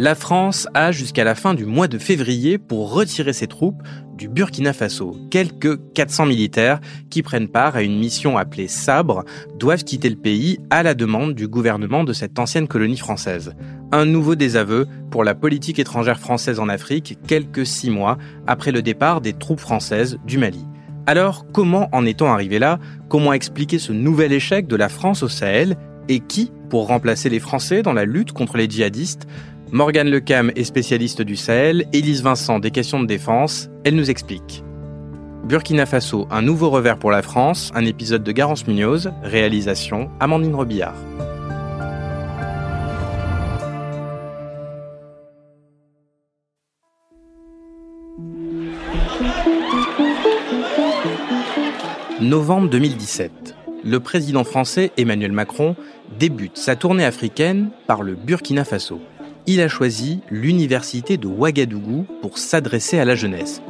la France a jusqu'à la fin du mois de février pour retirer ses troupes du Burkina Faso. Quelques 400 militaires qui prennent part à une mission appelée Sabre doivent quitter le pays à la demande du gouvernement de cette ancienne colonie française. Un nouveau désaveu pour la politique étrangère française en Afrique quelques six mois après le départ des troupes françaises du Mali. Alors, comment en est-on arrivé là? Comment expliquer ce nouvel échec de la France au Sahel? Et qui pour remplacer les Français dans la lutte contre les djihadistes? Morgane Lecam est spécialiste du Sahel, Élise Vincent des questions de défense, elle nous explique. Burkina Faso, un nouveau revers pour la France, un épisode de Garance Munoz, réalisation Amandine Robillard. Novembre 2017. Le président français Emmanuel Macron débute sa tournée africaine par le Burkina Faso il a choisi l'université de Ouagadougou pour s'adresser à la jeunesse.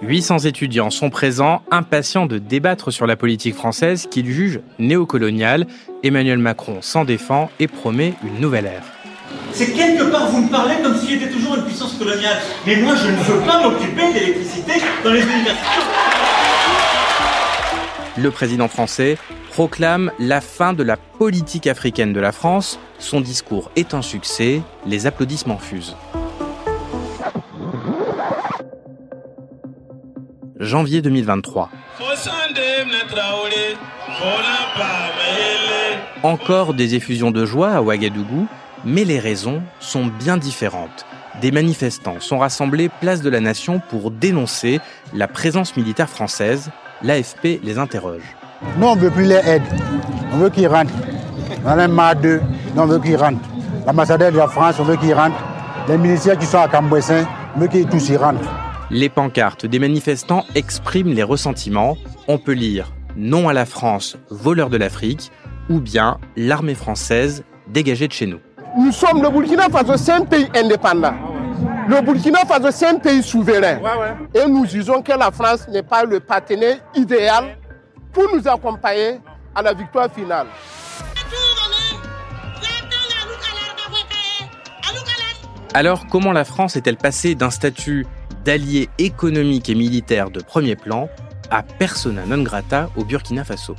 800 étudiants sont présents, impatients de débattre sur la politique française qu'ils jugent néocoloniale. Emmanuel Macron s'en défend et promet une nouvelle ère. C'est quelque part, vous me parlez comme s'il était toujours une puissance coloniale. Mais moi, je ne veux pas m'occuper de l'électricité dans les universités. Le président français proclame la fin de la politique africaine de la France. Son discours est un succès, les applaudissements fusent. Janvier 2023. Encore des effusions de joie à Ouagadougou, mais les raisons sont bien différentes. Des manifestants sont rassemblés place de la Nation pour dénoncer la présence militaire française. L'AFP les interroge. Nous, on ne veut plus les aides. On veut qu'ils rentrent. On en a marre d'eux. on veut qu'ils rentrent. L'ambassadeur de la France, on veut qu'ils rentrent. Les ministères qui sont à Cambouessin, on veut qu'ils tous y rentrent. Les pancartes des manifestants expriment les ressentiments. On peut lire Non à la France, voleur de l'Afrique, ou bien L'armée française, dégagée de chez nous. Nous sommes le Burkina Faso, c'est un pays indépendant. Le Burkina Faso, c'est un pays souverain. Et nous disons que la France n'est pas le partenaire idéal pour nous accompagner à la victoire finale. Alors comment la France est-elle passée d'un statut d'allié économique et militaire de premier plan à persona non grata au Burkina Faso?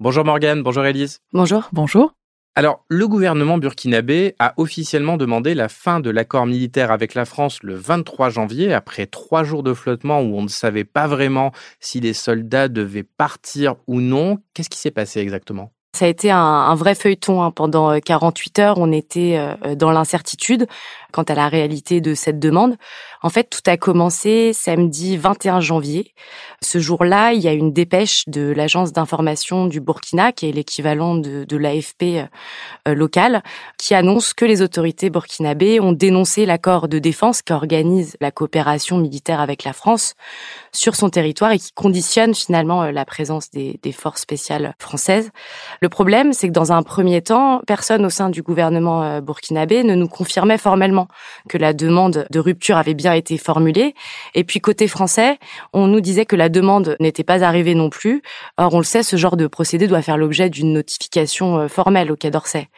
Bonjour Morgane, bonjour Elise. Bonjour. Bonjour. Alors, le gouvernement burkinabé a officiellement demandé la fin de l'accord militaire avec la France le 23 janvier, après trois jours de flottement où on ne savait pas vraiment si les soldats devaient partir ou non. Qu'est-ce qui s'est passé exactement? Ça a été un, vrai feuilleton hein. pendant 48 euh, heures. On était euh, dans l'incertitude quant à la réalité de cette demande. En fait, tout a commencé samedi 21 janvier. Ce jour-là, il y a une dépêche de l'agence d'information du Burkina, qui est l'équivalent de, l'AFP euh, local, qui annonce que les autorités burkinabées ont dénoncé l'accord de défense qui organise la coopération militaire avec la France sur son territoire et qui conditionne finalement euh, la présence des, des forces spéciales françaises. Le problème, c'est que dans un premier temps, personne au sein du gouvernement euh, burkinabé ne nous confirmait formellement que la demande de rupture avait bien été formulée. Et puis côté français, on nous disait que la demande n'était pas arrivée non plus. Or, on le sait, ce genre de procédé doit faire l'objet d'une notification euh, formelle au Quai d'Orsay.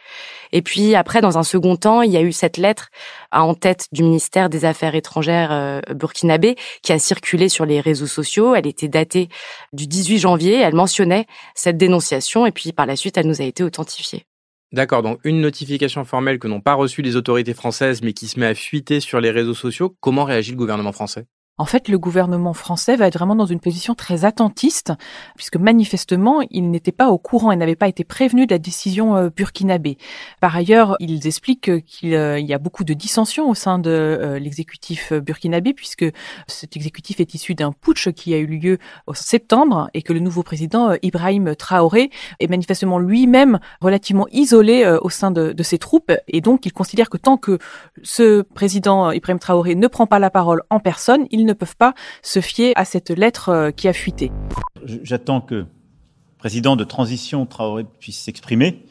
Et puis après, dans un second temps, il y a eu cette lettre en tête du ministère des Affaires étrangères euh, burkinabé qui a circulé sur les réseaux sociaux. Elle était datée du 18 janvier. Elle mentionnait cette dénonciation et puis par la suite, elle nous a été authentifiée. D'accord, donc une notification formelle que n'ont pas reçue les autorités françaises mais qui se met à fuiter sur les réseaux sociaux, comment réagit le gouvernement français? En fait, le gouvernement français va être vraiment dans une position très attentiste, puisque manifestement, il n'était pas au courant et n'avait pas été prévenu de la décision euh, burkinabé. Par ailleurs, ils expliquent qu'il euh, y a beaucoup de dissensions au sein de euh, l'exécutif burkinabé, puisque cet exécutif est issu d'un putsch qui a eu lieu en septembre et que le nouveau président Ibrahim Traoré est manifestement lui-même relativement isolé au sein de, de ses troupes, et donc il considère que tant que ce président Ibrahim Traoré ne prend pas la parole en personne, il ne peuvent pas se fier à cette lettre euh, qui a fuité. J'attends que le président de transition Traoré puisse s'exprimer,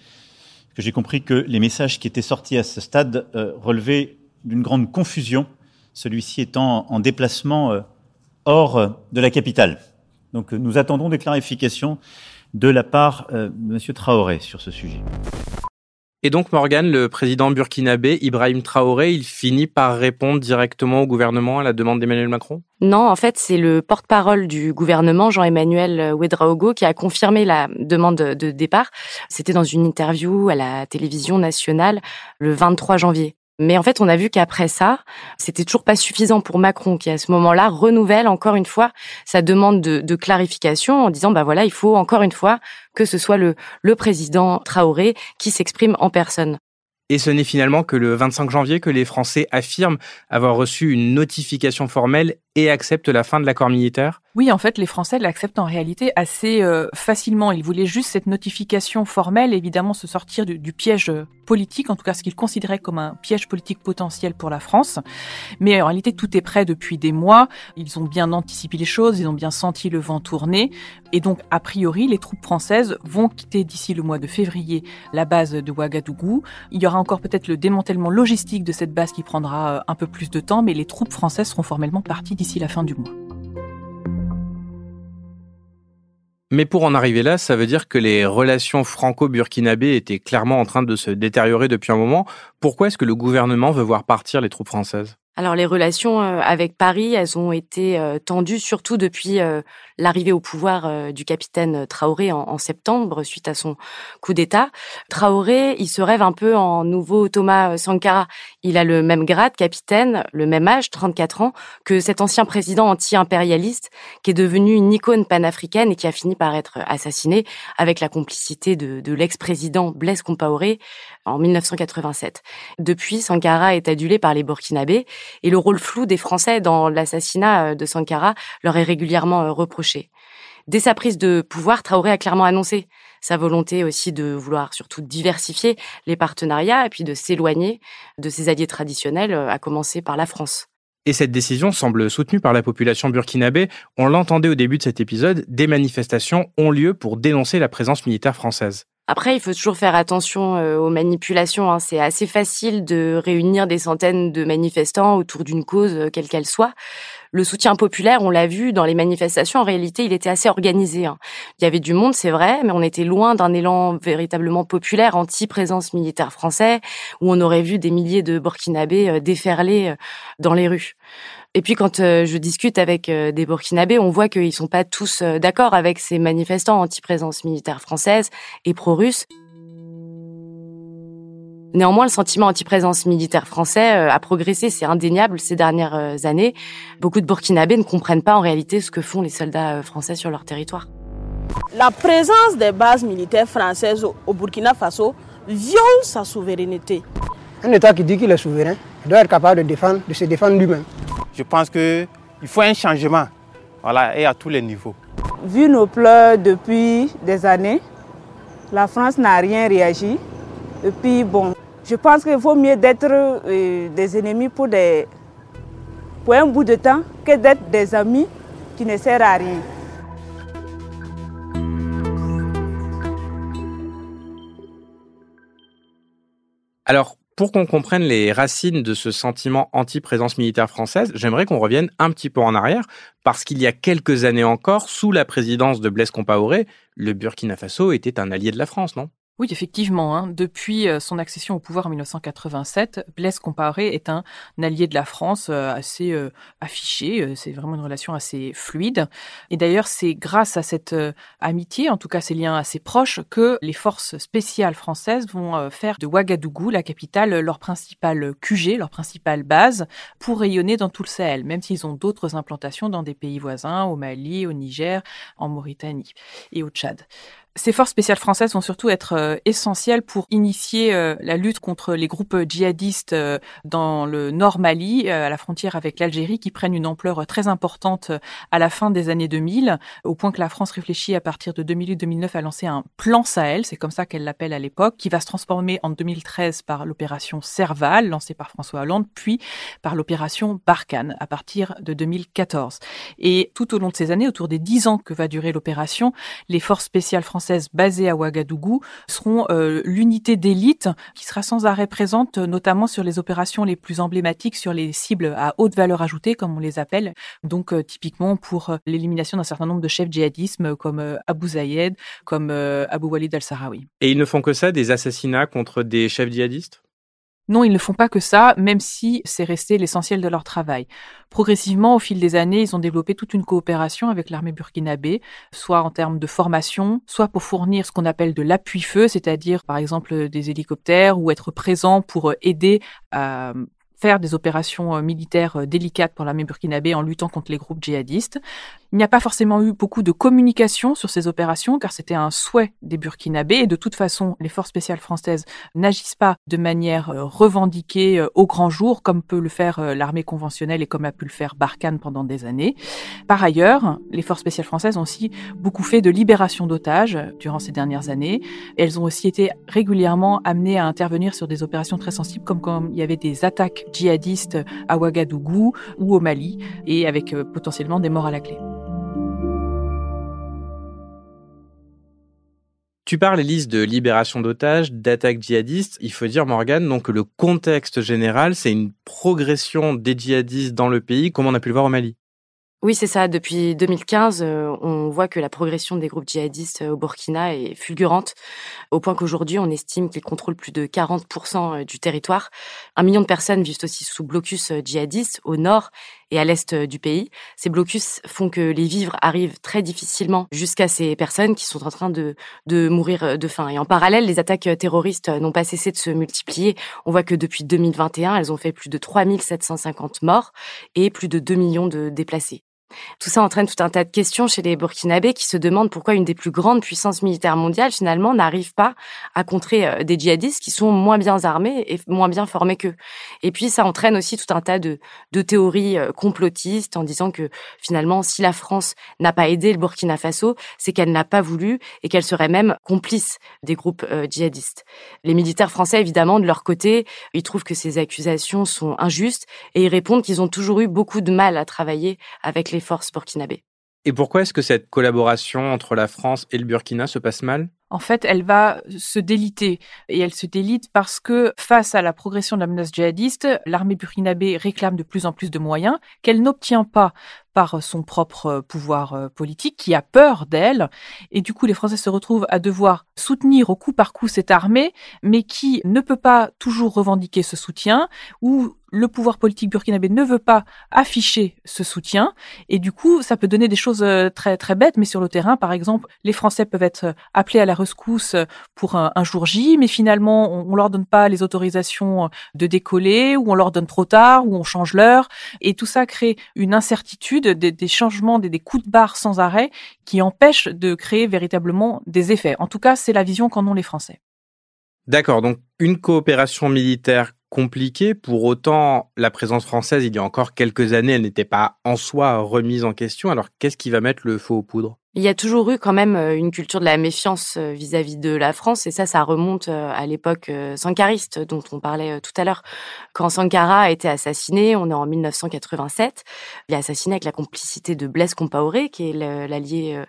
que j'ai compris que les messages qui étaient sortis à ce stade euh, relevaient d'une grande confusion, celui-ci étant en déplacement euh, hors de la capitale. Donc nous attendons des clarifications de la part de M. Traoré sur ce sujet. Et donc, Morgan, le président burkinabé, Ibrahim Traoré, il finit par répondre directement au gouvernement à la demande d'Emmanuel Macron? Non, en fait, c'est le porte-parole du gouvernement, Jean-Emmanuel Ouedraogo, qui a confirmé la demande de départ. C'était dans une interview à la télévision nationale le 23 janvier. Mais en fait, on a vu qu'après ça, c'était toujours pas suffisant pour Macron, qui à ce moment-là renouvelle encore une fois sa demande de, clarification en disant, bah voilà, il faut encore une fois que ce soit le, le président Traoré qui s'exprime en personne. Et ce n'est finalement que le 25 janvier que les Français affirment avoir reçu une notification formelle et acceptent la fin de l'accord militaire? Oui, en fait, les Français l'acceptent en réalité assez euh, facilement. Ils voulaient juste cette notification formelle, évidemment se sortir du, piège politique, en tout cas ce qu'ils considéraient comme un piège politique potentiel pour la France. Mais en réalité, tout est prêt depuis des mois. Ils ont bien anticipé les choses, ils ont bien senti le vent tourner. Et donc, a priori, les troupes françaises vont quitter d'ici le mois de février la base de Ouagadougou. Il y aura encore peut-être le démantèlement logistique de cette base qui prendra euh, un peu plus de temps, mais les troupes françaises seront formellement parties d'ici la fin du mois. Mais pour en arriver là, ça veut dire que les relations franco-burkinabées étaient clairement en train de se détériorer depuis un moment. Pourquoi est-ce que le gouvernement veut voir partir les troupes françaises? Alors les relations euh, avec Paris, elles ont été euh, tendues surtout depuis euh, l'arrivée au pouvoir du capitaine Traoré en, septembre suite à son coup d'État. Traoré, il se rêve un peu en nouveau Thomas Sankara. Il a le même grade, capitaine, le même âge, 34 ans, que cet ancien président anti-impérialiste qui est devenu une icône panafricaine et qui a fini par être assassiné avec la complicité de, de l'ex-président Blaise Compaoré en 1987. Depuis, Sankara est adulé par les Burkinabés et le rôle flou des Français dans l'assassinat euh, de Sankara leur est régulièrement euh, reproché. Dès sa prise de pouvoir, Traoré a clairement annoncé sa volonté aussi de vouloir surtout diversifier les partenariats et puis de s'éloigner de ses alliés traditionnels, euh, à commencer par la France. Et cette décision semble soutenue par la population burkinabé. On l'entendait au début de cet épisode, des manifestations ont lieu pour dénoncer la présence militaire française. Après, il faut toujours faire attention euh, aux manipulations. Hein. C'est assez facile de réunir des centaines de manifestants autour d'une cause, euh, quelle qu'elle soit. Le soutien populaire, on l'a vu dans les manifestations, en réalité, il était assez organisé. Hein. Il y avait du monde, c'est vrai, mais on était loin d'un élan véritablement populaire anti-présence militaire français, où on aurait vu des milliers de Burkinabés euh, déferler dans les rues. Et puis quand euh, je discute avec euh, des Burkinabés, on voit qu'ils sont pas tous euh, d'accord avec ces manifestants anti-présence militaire française et pro-russe. Néanmoins, le sentiment anti-présence militaire français a progressé, c'est indéniable ces dernières années. Beaucoup de Burkinabés ne comprennent pas en réalité ce que font les soldats français sur leur territoire. La présence des bases militaires françaises au Burkina Faso viole sa souveraineté. Un État qui dit qu'il est souverain doit être capable de, défendre, de se défendre lui-même. Je pense qu'il faut un changement, voilà, et à tous les niveaux. Vu nos pleurs depuis des années, la France n'a rien réagi. Et puis bon, je pense qu'il vaut mieux d'être euh, des ennemis pour, des, pour un bout de temps que d'être des amis qui ne servent à rien. Alors, pour qu'on comprenne les racines de ce sentiment anti-présence militaire française, j'aimerais qu'on revienne un petit peu en arrière, parce qu'il y a quelques années encore, sous la présidence de Blaise Compaoré, le Burkina Faso était un allié de la France, non? Oui, effectivement. Hein. Depuis euh, son accession au pouvoir en 1987, Blaise Compaoré est un allié de la France euh, assez euh, affiché. C'est vraiment une relation assez fluide. Et d'ailleurs, c'est grâce à cette amitié, en tout cas ces liens assez proches, que les forces spéciales françaises vont faire de Ouagadougou, la capitale, leur principale QG, leur principale base, pour rayonner dans tout le Sahel, même s'ils ont d'autres implantations dans des pays voisins, au Mali, au Niger, en Mauritanie et au Tchad. Ces forces spéciales françaises vont surtout être euh, essentielles pour initier euh, la lutte contre les groupes djihadistes euh, dans le nord Mali, à la frontière avec l'Algérie, qui prennent une ampleur très importante à la fin des années 2000, au point que la France réfléchit à partir de 2008-2009 à lancer un plan Sahel, c'est comme ça qu'elle l'appelle à l'époque, qui va se transformer en 2013 par l'opération Serval, lancée par François Hollande, puis par l'opération Barkhane à partir de 2014. Et tout au long de ces années, autour des dix ans que va durer l'opération, les forces spéciales françaises basées à Ouagadougou seront euh, l'unité d'élite qui sera sans arrêt présente, notamment sur les opérations les plus emblématiques, sur les cibles à haute valeur ajoutée, comme on les appelle. Donc, euh, typiquement pour euh, l'élimination d'un certain nombre de chefs djihadisme comme Abu Zayed, comme Abu Walid al-Sahraoui. Et ils ne font que ça, des assassinats contre des chefs djihadistes? Non, ils ne font pas que ça, même si c'est resté l'essentiel de leur travail. Progressivement, au fil des années, ils ont développé toute une coopération avec l'armée burkinabé, soit en termes de formation, soit pour fournir ce qu'on appelle de l'appui-feu, c'est-à-dire par exemple des hélicoptères ou être présent pour aider à faire des opérations militaires délicates pour l'armée burkinabé en luttant contre les groupes djihadistes. Il n'y a pas forcément eu beaucoup de communication sur ces opérations car c'était un souhait des Burkinabés et de toute façon, les forces spéciales françaises n'agissent pas de manière euh, revendiquée euh, au grand jour comme peut le faire euh, l'armée conventionnelle et comme a pu le faire Barkhane pendant des années. Par ailleurs, les forces spéciales françaises ont aussi beaucoup fait de libération d'otages durant ces dernières années. Elles ont aussi été régulièrement amenées à intervenir sur des opérations très sensibles comme quand il y avait des attaques djihadistes à Ouagadougou ou au Mali et avec potentiellement des morts à la clé. Tu parles, Elise, de libération d'otages, d'attaques djihadistes. Il faut dire, Morgane, donc que le contexte général, c'est une progression des djihadistes dans le pays, comme on a pu le voir au Mali. Oui, c'est ça. Depuis 2015, euh, on voit que la progression des groupes djihadistes euh, au Burkina est fulgurante, au point qu'aujourd'hui, on estime qu'ils contrôlent plus de 40% euh, du territoire. Un million de personnes vivent aussi sous blocus djihadiste au nord et à l'est du pays. Ces blocus font que les vivres arrivent très difficilement jusqu'à ces personnes qui sont en train de, de mourir de faim. Et en parallèle, les attaques terroristes n'ont pas cessé de se multiplier. On voit que depuis 2021, elles ont fait plus de 3750 morts et plus de 2 millions de déplacés. Tout ça entraîne tout un tas de questions chez les Burkinabés qui se demandent pourquoi une des plus grandes puissances militaires mondiales, finalement, n'arrive pas à contrer euh, des djihadistes qui sont moins bien armés et moins bien formés qu'eux. Et puis, ça entraîne aussi tout un tas de, de théories euh, complotistes en disant que, finalement, si la France n'a pas aidé le Burkina Faso, c'est qu'elle n'a pas voulu et qu'elle serait même complice des groupes euh, djihadistes. Les militaires français, évidemment, de leur côté, ils trouvent que ces accusations sont injustes et ils répondent qu'ils ont toujours eu beaucoup de mal à travailler avec les forces burkinabées. Et pourquoi est-ce que cette collaboration entre la France et le Burkina se passe mal? En fait, elle va se déliter. Et elle se délite parce que face à la progression de la menace djihadiste, l'armée burkinabé réclame de plus en plus de moyens qu'elle n'obtient pas par son propre pouvoir euh, politique, qui a peur d'elle. Et du coup, les Français se retrouvent à devoir soutenir au coup par coup cette armée, mais qui ne peut pas toujours revendiquer ce soutien, ou le pouvoir politique burkinabé ne veut pas afficher ce soutien. Et du coup, ça peut donner des choses euh, très, très bêtes, mais sur le terrain, par exemple, les Français peuvent être appelés à la rescousse pour un, jour J, mais finalement, on, on leur donne pas les autorisations de décoller, ou on leur donne trop tard, ou on change l'heure. Et tout ça crée une incertitude, des, changements, des, des, coups de barre sans arrêt qui empêchent de créer véritablement des effets. En tout cas, c'est la vision qu'en ont les Français. D'accord, donc une coopération militaire compliquée. Pour autant, la présence française, il y a encore quelques années, elle n'était pas en soi remise en question. Alors, qu'est-ce qui va mettre le feu aux poudres? Il y a toujours eu quand même euh, une culture de la méfiance euh, vis-à-vis de la France et ça, ça remonte euh, à l'époque sankariste dont on parlait tout à l'heure. Quand Sankara a été assassiné, on est en 1987, il est assassiné avec la complicité de Blaise Compaoré, qui est l'allié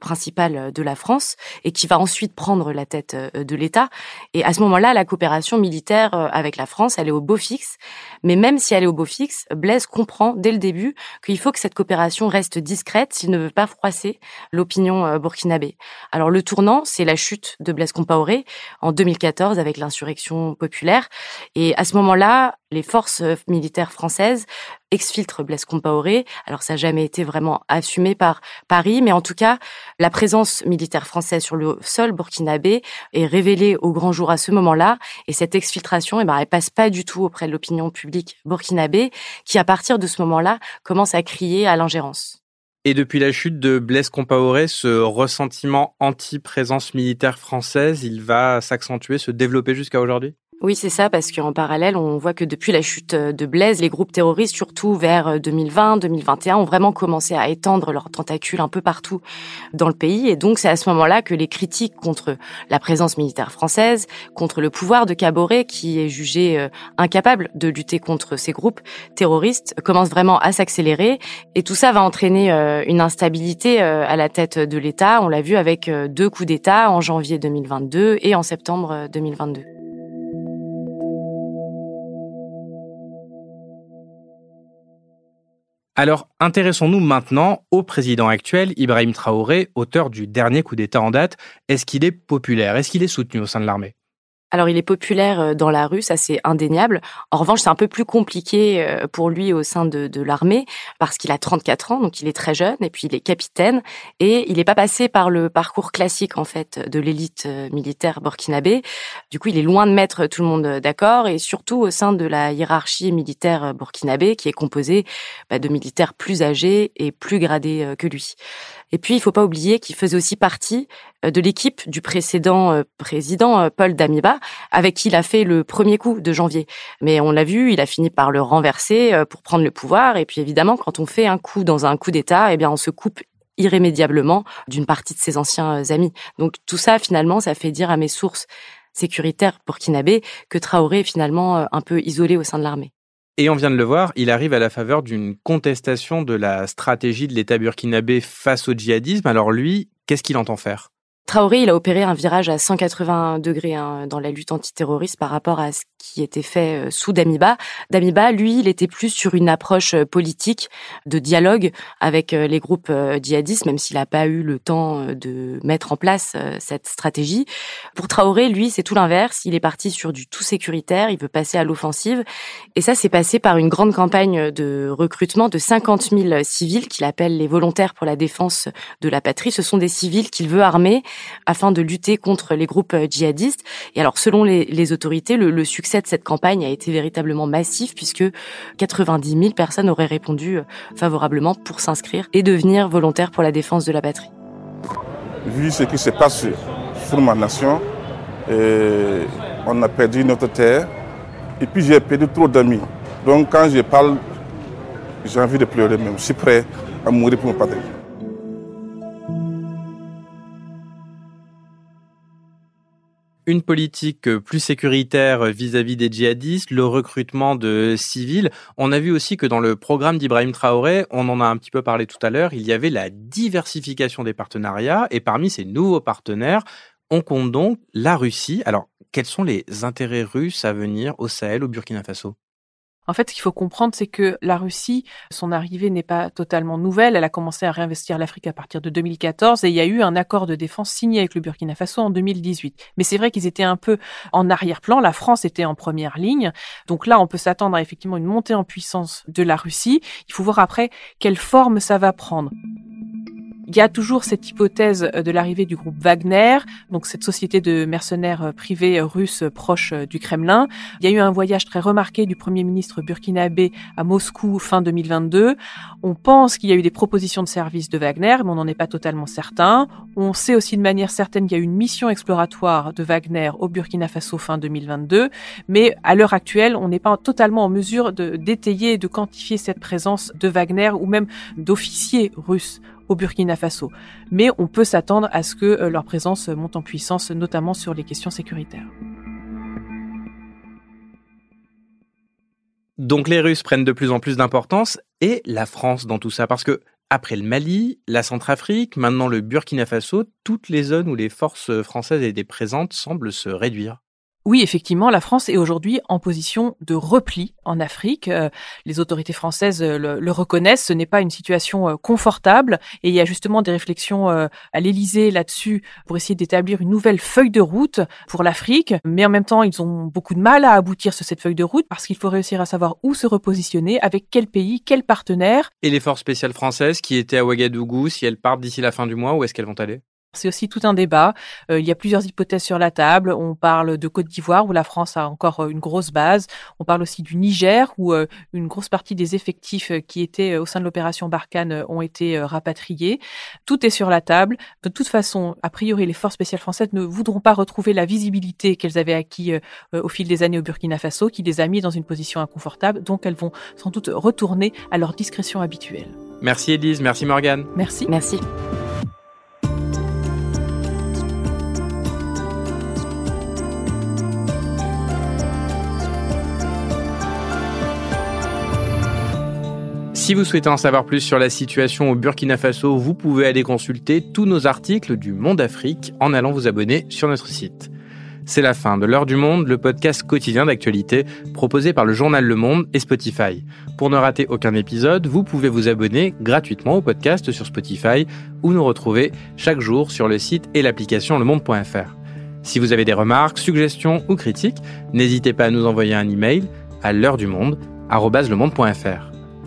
principal de la France et qui va ensuite prendre la tête de l'État. Et à ce moment-là, la coopération militaire avec la France, elle est au beau fixe. Mais même si elle est au beau fixe, Blaise comprend dès le début qu'il faut que cette coopération reste discrète s'il ne veut pas froisser l'opinion euh, burkinabé. Alors le tournant, c'est la chute de Blaise Compaoré en 2014 avec l'insurrection populaire. Et à ce moment-là, les forces euh, militaires françaises exfiltrent Blaise Compaoré. Alors ça n'a jamais été vraiment assumé par Paris, mais en tout cas, la présence militaire française sur le sol burkinabé est révélée au grand jour à ce moment-là. Et cette exfiltration, eh ben, elle passe pas du tout auprès de l'opinion publique burkinabé, qui à partir de ce moment-là commence à crier à l'ingérence. Et depuis la chute de Blaise Compaoré, ce ressentiment anti-présence militaire française, il va s'accentuer, se développer jusqu'à aujourd'hui? Oui, c'est ça, parce qu'en parallèle, on voit que depuis la chute de Blaise, les groupes terroristes, surtout vers 2020, 2021, ont vraiment commencé à étendre leurs tentacules un peu partout dans le pays. Et donc, c'est à ce moment-là que les critiques contre la présence militaire française, contre le pouvoir de Caboret, qui est jugé euh, incapable de lutter contre ces groupes terroristes, commencent vraiment à s'accélérer. Et tout ça va entraîner euh, une instabilité euh, à la tête de l'État. On l'a vu avec deux coups d'État en janvier 2022 et en septembre 2022. Alors, intéressons-nous maintenant au président actuel, Ibrahim Traoré, auteur du dernier coup d'État en date. Est-ce qu'il est populaire? Est-ce qu'il est soutenu au sein de l'armée? Alors il est populaire euh, dans la rue, ça c'est indéniable. En revanche, c'est un peu plus compliqué euh, pour lui au sein de, de l'armée parce qu'il a 34 ans, donc il est très jeune et puis il est capitaine et il n'est pas passé par le parcours classique en fait de l'élite euh, militaire burkinabé. Du coup, il est loin de mettre tout le monde d'accord et surtout au sein de la hiérarchie militaire burkinabé qui est composée bah, de militaires plus âgés et plus gradés que lui. Et puis, il faut pas oublier qu'il faisait aussi partie euh, de l'équipe du précédent euh, président euh, Paul Damiba, avec qui il a fait le premier coup de janvier. Mais on l'a vu, il a fini par le renverser pour prendre le pouvoir. Et puis, évidemment, quand on fait un coup dans un coup d'État, eh bien, on se coupe irrémédiablement d'une partie de ses anciens amis. Donc, tout ça, finalement, ça fait dire à mes sources sécuritaires burkinabé que Traoré est finalement un peu isolé au sein de l'armée. Et on vient de le voir, il arrive à la faveur d'une contestation de la stratégie de l'État burkinabé face au djihadisme. Alors lui, qu'est-ce qu'il entend faire? Traoré, il a opéré un virage à 180 degrés hein, dans la lutte antiterroriste par rapport à ce qui était fait euh, sous Damiba. Damiba, lui, il était plus sur une approche euh, politique de dialogue avec euh, les groupes djihadistes, même s'il n'a pas eu le temps de mettre en place cette stratégie. Pour Traoré, lui, c'est tout l'inverse. Il est parti sur du tout sécuritaire, il veut passer à l'offensive. Et ça, c'est passé par une grande campagne de recrutement de 50 000 civils qu'il appelle les volontaires pour la défense de la patrie. Ce sont des civils qu'il veut armer afin de lutter contre les groupes euh, djihadistes. Et alors, selon les, autorités, le, succès de cette campagne a été véritablement massif puisque 90 000 personnes auraient répondu euh, favorablement pour s'inscrire et devenir volontaires pour la défense de la patrie. Vu ce qui se passe sur ma nation, on a perdu notre terre et puis j'ai perdu trop d'amis. Donc quand je parle, j'ai envie de pleurer même. Je suis prêt à mourir pour mon patrie. Une politique euh, plus sécuritaire euh, vis-à-vis des djihadistes, le recrutement de civils. On a vu aussi que dans le programme d'Ibrahim Traoré, on en a un petit peu parlé tout à l'heure, il y avait la diversification des partenariats et parmi ces nouveaux partenaires, on compte donc la Russie. Alors, quels sont les intérêts russes à venir au Sahel, au Burkina Faso? En fait, ce qu'il faut comprendre, c'est que la Russie, son arrivée n'est pas totalement nouvelle. Elle a commencé à réinvestir l'Afrique à partir de 2014 et il y a eu un accord de défense signé avec le Burkina Faso en 2018. Mais c'est vrai qu'ils étaient un peu en arrière-plan. La France était en première ligne. Donc là, on peut s'attendre à effectivement une montée en puissance de la Russie. Il faut voir après quelle forme ça va prendre. Il y a toujours cette hypothèse euh, de l'arrivée du groupe Wagner, donc cette société de mercenaires euh, privés euh, russes proche du Kremlin. Il y a eu un voyage très remarqué du Premier ministre burkinabé à Moscou fin 2022. On pense qu'il y a eu des propositions de services de Wagner, mais on n'en est pas totalement certain. On sait aussi de manière certaine qu'il y a eu une mission exploratoire de Wagner au Burkina Faso fin 2022, mais à l'heure actuelle, on n'est pas totalement en mesure de d'étayer et de quantifier cette présence de Wagner ou même d'officiers russes au Burkina Faso. Mais on peut s'attendre à ce que euh, leur présence monte en puissance, notamment sur les questions sécuritaires. Donc les Russes prennent de plus en plus d'importance et la France dans tout ça parce que après le Mali, la Centrafrique, maintenant le Burkina Faso, toutes les zones où les forces françaises étaient présentes semblent se réduire. Oui, effectivement, la France est aujourd'hui en position de repli en Afrique. Euh, les autorités françaises euh, le, reconnaissent. Ce n'est pas une situation euh, confortable et il y a justement des réflexions à l'Élysée là-dessus pour essayer d'établir une nouvelle feuille de route pour l'Afrique. Mais en même temps, ils ont beaucoup de mal à aboutir sur cette feuille de route parce qu'il faut réussir à savoir où se repositionner, avec quel pays, quel partenaire. Et les forces spéciales françaises qui étaient à Ouagadougou, si elles partent d'ici la fin du mois, où est-ce qu'elles vont aller? C'est aussi tout un débat. Euh, il y a plusieurs hypothèses sur la table. On parle de Côte d'Ivoire où la France a encore euh, une grosse base. On parle aussi du Niger où euh, une grosse partie des effectifs qui étaient au sein de l'opération Barkhane ont été rapatriés. Tout est sur la table. De toute façon, a priori, les forces spéciales françaises ne voudront pas retrouver la visibilité qu'elles avaient acquis au fil des années au Burkina Faso, qui les a mis dans une position inconfortable. Donc, elles vont sans doute retourner à leur discrétion habituelle. Merci Elise, merci Morgane. Merci. Merci. Si vous souhaitez en savoir plus sur la situation au Burkina Faso, vous pouvez aller consulter tous nos articles du Monde Afrique en allant vous abonner sur notre site. C'est la fin de l'heure du monde, le podcast quotidien d'actualité proposé par le journal Le Monde et Spotify. Pour ne rater aucun épisode, vous pouvez vous abonner gratuitement au podcast sur Spotify ou nous retrouver chaque jour sur le site et l'application lemonde.fr. Si vous avez des remarques, suggestions ou critiques, n'hésitez pas à nous envoyer un email à l'heure du monde